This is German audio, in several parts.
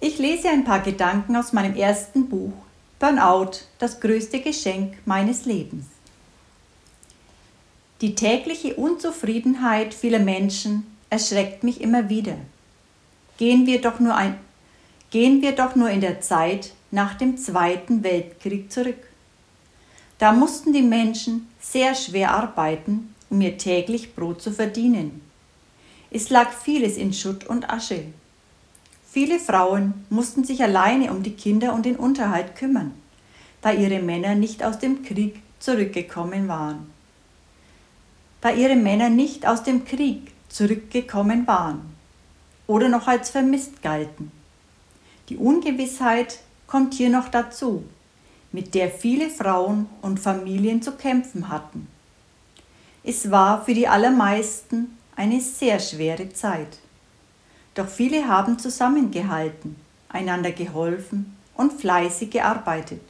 Ich lese ein paar Gedanken aus meinem ersten Buch Burnout, das größte Geschenk meines Lebens. Die tägliche Unzufriedenheit vieler Menschen erschreckt mich immer wieder. Gehen wir doch nur, ein, gehen wir doch nur in der Zeit nach dem Zweiten Weltkrieg zurück. Da mussten die Menschen sehr schwer arbeiten, um ihr täglich Brot zu verdienen. Es lag vieles in Schutt und Asche. Viele Frauen mussten sich alleine um die Kinder und den Unterhalt kümmern, da ihre Männer nicht aus dem Krieg zurückgekommen waren. Da ihre Männer nicht aus dem Krieg zurückgekommen waren oder noch als vermisst galten. Die Ungewissheit kommt hier noch dazu, mit der viele Frauen und Familien zu kämpfen hatten. Es war für die allermeisten eine sehr schwere Zeit. Doch viele haben zusammengehalten, einander geholfen und fleißig gearbeitet.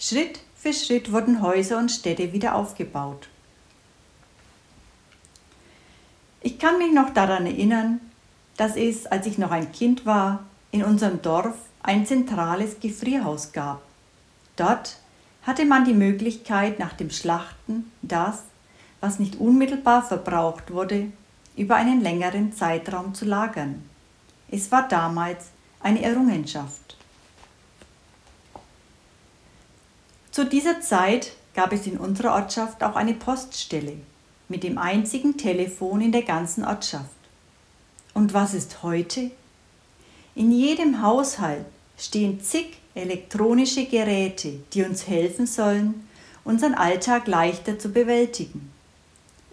Schritt für Schritt wurden Häuser und Städte wieder aufgebaut. Ich kann mich noch daran erinnern, dass es, als ich noch ein Kind war, in unserem Dorf ein zentrales Gefrierhaus gab. Dort hatte man die Möglichkeit, nach dem Schlachten das, was nicht unmittelbar verbraucht wurde, über einen längeren Zeitraum zu lagern. Es war damals eine Errungenschaft. Zu dieser Zeit gab es in unserer Ortschaft auch eine Poststelle mit dem einzigen Telefon in der ganzen Ortschaft. Und was ist heute? In jedem Haushalt stehen zig elektronische Geräte, die uns helfen sollen, unseren Alltag leichter zu bewältigen.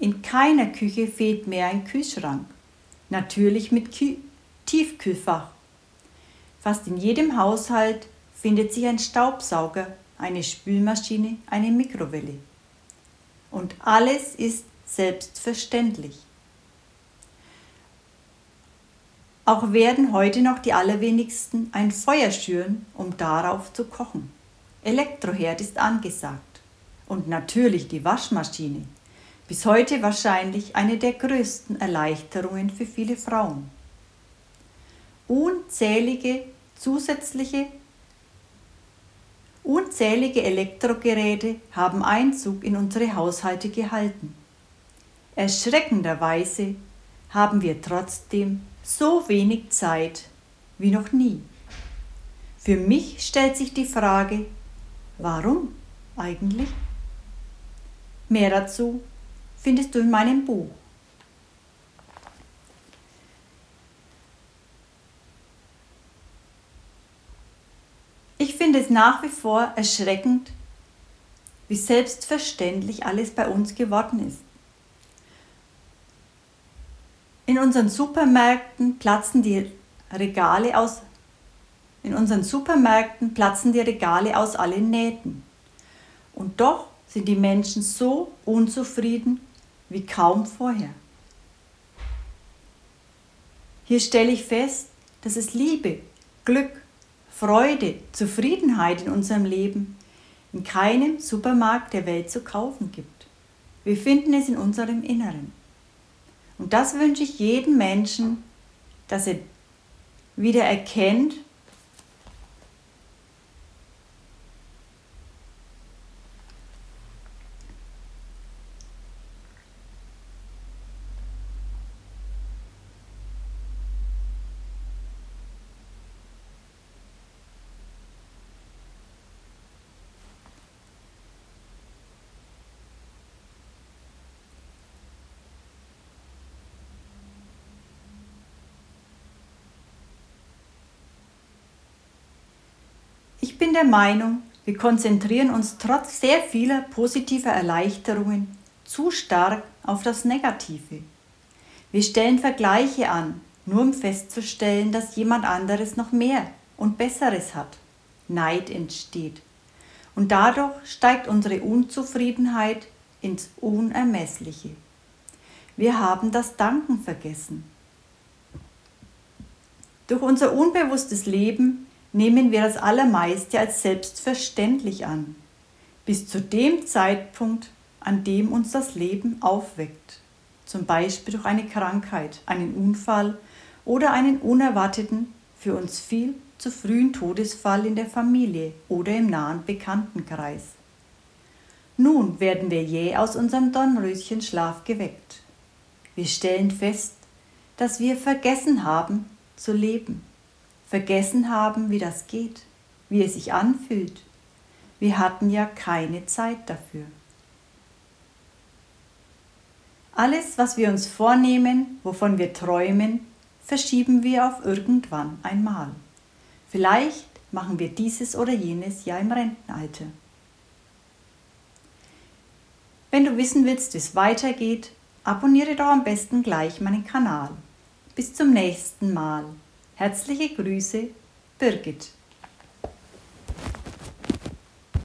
In keiner Küche fehlt mehr ein Kühlschrank, natürlich mit Kü Tiefkühlfach. Fast in jedem Haushalt findet sich ein Staubsauger, eine Spülmaschine, eine Mikrowelle. Und alles ist selbstverständlich. Auch werden heute noch die allerwenigsten ein Feuer schüren, um darauf zu kochen. Elektroherd ist angesagt. Und natürlich die Waschmaschine bis heute wahrscheinlich eine der größten Erleichterungen für viele Frauen. Unzählige zusätzliche Unzählige Elektrogeräte haben Einzug in unsere Haushalte gehalten. Erschreckenderweise haben wir trotzdem so wenig Zeit wie noch nie. Für mich stellt sich die Frage, warum eigentlich? Mehr dazu findest du in meinem Buch. Ich finde es nach wie vor erschreckend, wie selbstverständlich alles bei uns geworden ist. In unseren Supermärkten platzen die Regale aus in unseren Supermärkten platzen die Regale aus allen Nähten. Und doch sind die Menschen so unzufrieden wie kaum vorher. Hier stelle ich fest, dass es Liebe, Glück, Freude, Zufriedenheit in unserem Leben in keinem Supermarkt der Welt zu kaufen gibt. Wir finden es in unserem Inneren. Und das wünsche ich jedem Menschen, dass er wieder erkennt, bin der Meinung, wir konzentrieren uns trotz sehr vieler positiver Erleichterungen zu stark auf das Negative. Wir stellen Vergleiche an, nur um festzustellen, dass jemand anderes noch mehr und Besseres hat. Neid entsteht. Und dadurch steigt unsere Unzufriedenheit ins Unermessliche. Wir haben das Danken vergessen. Durch unser unbewusstes Leben nehmen wir das Allermeiste als selbstverständlich an, bis zu dem Zeitpunkt, an dem uns das Leben aufweckt, zum Beispiel durch eine Krankheit, einen Unfall oder einen unerwarteten, für uns viel zu frühen Todesfall in der Familie oder im nahen Bekanntenkreis. Nun werden wir jäh aus unserem Dornröschenschlaf geweckt. Wir stellen fest, dass wir vergessen haben zu leben, vergessen haben, wie das geht, wie es sich anfühlt. Wir hatten ja keine Zeit dafür. Alles, was wir uns vornehmen, wovon wir träumen, verschieben wir auf irgendwann einmal. Vielleicht machen wir dieses oder jenes ja im Rentenalter. Wenn du wissen willst, wie es weitergeht, abonniere doch am besten gleich meinen Kanal. Bis zum nächsten Mal. Herzliche Grüße, Birgit.